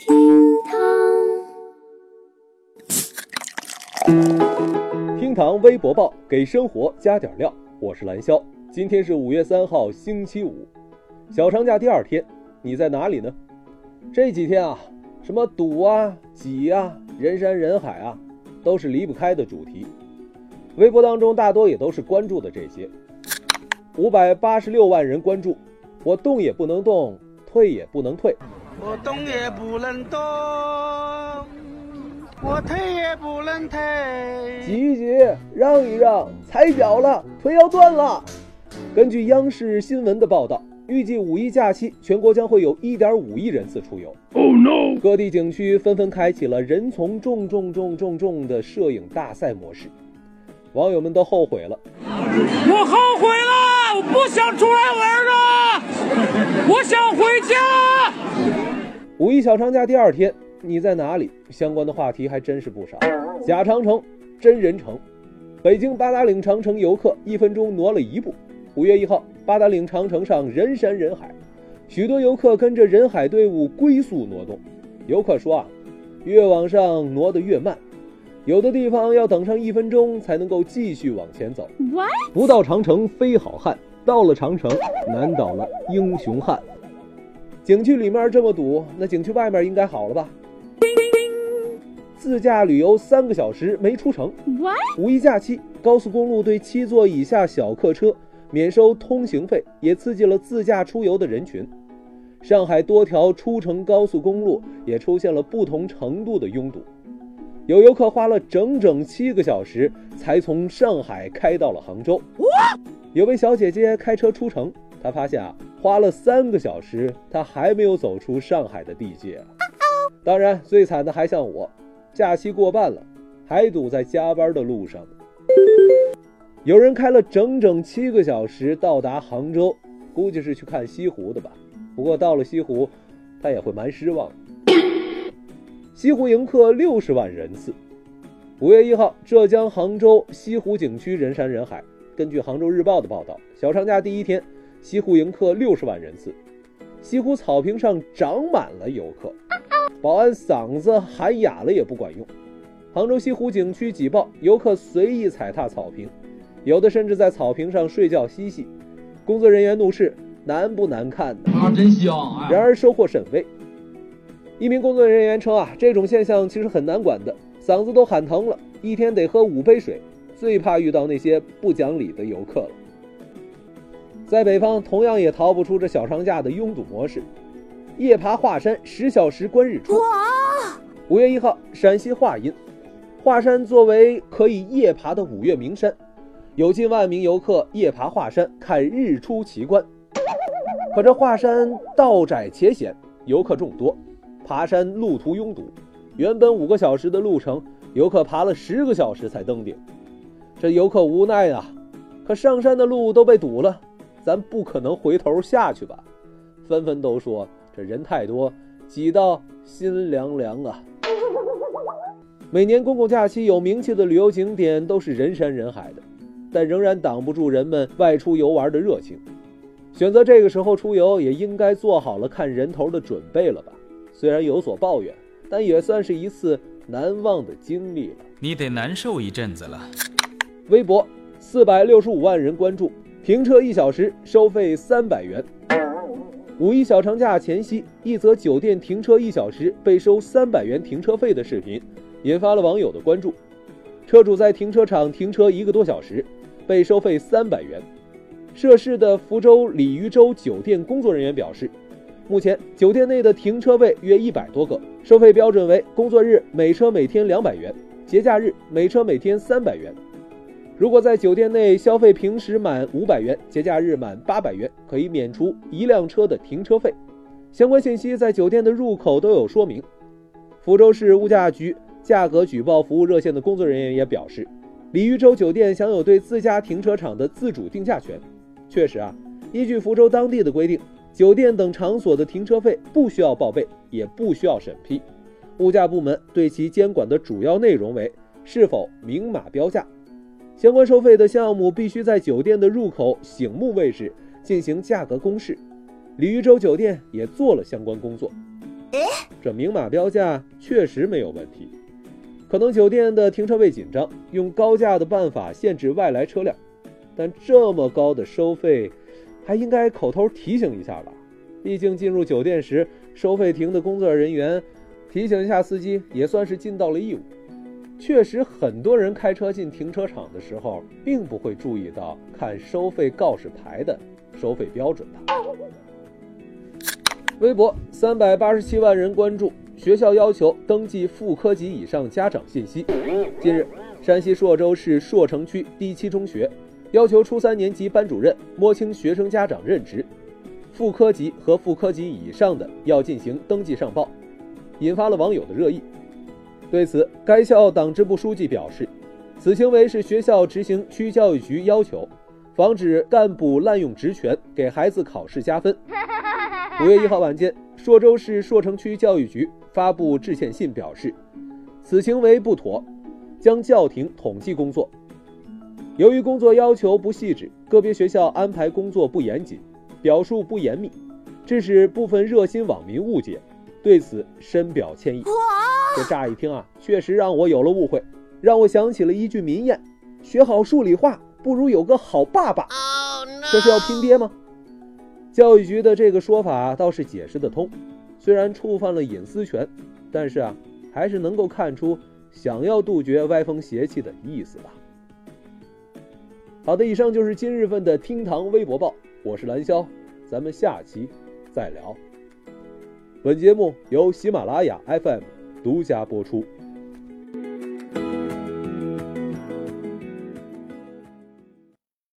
厅堂，厅堂微博报给生活加点料。我是蓝霄，今天是五月三号，星期五，小长假第二天，你在哪里呢？这几天啊，什么堵啊、挤啊、人山人海啊，都是离不开的主题。微博当中大多也都是关注的这些。五百八十六万人关注，我动也不能动，退也不能退。我动也不能动，我退也不能退。挤一挤，让一让，踩脚了，腿要断了。根据央视新闻的报道，预计五一假期全国将会有一点五亿人次出游。Oh no！各地景区纷纷开启了人从重重重重重的摄影大赛模式，网友们都后悔了。我后悔了，我不想出来玩了，我想回家。五一小长假第二天，你在哪里？相关的话题还真是不少。假长城，真人城。北京八达岭长城游客一分钟挪了一步。五月一号，八达岭长城上人山人海，许多游客跟着人海队伍龟速挪动。游客说啊，越往上挪得越慢，有的地方要等上一分钟才能够继续往前走。不到长城非好汉，到了长城难倒了英雄汉。景区里面这么堵，那景区外面应该好了吧？自驾旅游三个小时没出城。五一假期，高速公路对七座以下小客车免收通行费，也刺激了自驾出游的人群。上海多条出城高速公路也出现了不同程度的拥堵，有游客花了整整七个小时才从上海开到了杭州。有位小姐姐开车出城。他发现啊，花了三个小时，他还没有走出上海的地界。当然，最惨的还像我，假期过半了，还堵在加班的路上。有人开了整整七个小时到达杭州，估计是去看西湖的吧。不过到了西湖，他也会蛮失望。西湖迎客六十万人次。五月一号，浙江杭州西湖景区人山人海。根据杭州日报的报道，小长假第一天。西湖迎客六十万人次，西湖草坪上长满了游客，保安嗓子喊哑了也不管用。杭州西湖景区挤爆，游客随意踩踏草坪，有的甚至在草坪上睡觉嬉戏。工作人员怒斥：“难不难看？啊，真香！”然而收获甚微。一名工作人员称：“啊，这种现象其实很难管的，嗓子都喊疼了，一天得喝五杯水，最怕遇到那些不讲理的游客了。”在北方，同样也逃不出这小长假的拥堵模式。夜爬华山，十小时观日出。五月一号，陕西华阴，华山作为可以夜爬的五岳名山，有近万名游客夜爬华山看日出奇观。可这华山道窄且险，游客众多，爬山路途拥堵。原本五个小时的路程，游客爬了十个小时才登顶。这游客无奈啊，可上山的路都被堵了。咱不可能回头下去吧？纷纷都说这人太多，挤到心凉凉啊。每年公共假期有名气的旅游景点都是人山人海的，但仍然挡不住人们外出游玩的热情。选择这个时候出游，也应该做好了看人头的准备了吧？虽然有所抱怨，但也算是一次难忘的经历了。你得难受一阵子了。微博四百六十五万人关注。停车一小时收费三百元。五一小长假前夕，一则酒店停车一小时被收三百元停车费的视频，引发了网友的关注。车主在停车场停车一个多小时，被收费三百元。涉事的福州鲤鱼洲酒店工作人员表示，目前酒店内的停车位约一百多个，收费标准为工作日每车每天两百元，节假日每车每天三百元。如果在酒店内消费平时满五百元，节假日满八百元，可以免除一辆车的停车费。相关信息在酒店的入口都有说明。福州市物价局价格举报服务热线的工作人员也表示，鲤鱼洲酒店享有对自家停车场的自主定价权。确实啊，依据福州当地的规定，酒店等场所的停车费不需要报备，也不需要审批。物价部门对其监管的主要内容为是否明码标价。相关收费的项目必须在酒店的入口醒目位置进行价格公示，鲤鱼洲酒店也做了相关工作。这明码标价确实没有问题。可能酒店的停车位紧张，用高价的办法限制外来车辆，但这么高的收费，还应该口头提醒一下吧？毕竟进入酒店时，收费亭的工作人员提醒一下司机，也算是尽到了义务。确实，很多人开车进停车场的时候，并不会注意到看收费告示牌的收费标准吧。微博三百八十七万人关注。学校要求登记副科级以上家长信息。近日，山西朔州市朔城区第七中学要求初三年级班主任摸清学生家长任职，副科级和副科级以上的要进行登记上报，引发了网友的热议。对此，该校党支部书记表示，此行为是学校执行区教育局要求，防止干部滥用职权给孩子考试加分。五月一号晚间，朔州市朔城区教育局。发布致歉信表示，此行为不妥，将叫停统计工作。由于工作要求不细致，个别学校安排工作不严谨，表述不严密，致使部分热心网民误解，对此深表歉意。这乍一听啊，确实让我有了误会，让我想起了一句名言：“学好数理化，不如有个好爸爸。”这是要拼爹吗？教育局的这个说法倒是解释得通。虽然触犯了隐私权，但是啊，还是能够看出想要杜绝歪风邪气的意思吧。好的，以上就是今日份的厅堂微博报，我是蓝霄，咱们下期再聊。本节目由喜马拉雅 FM 独家播出。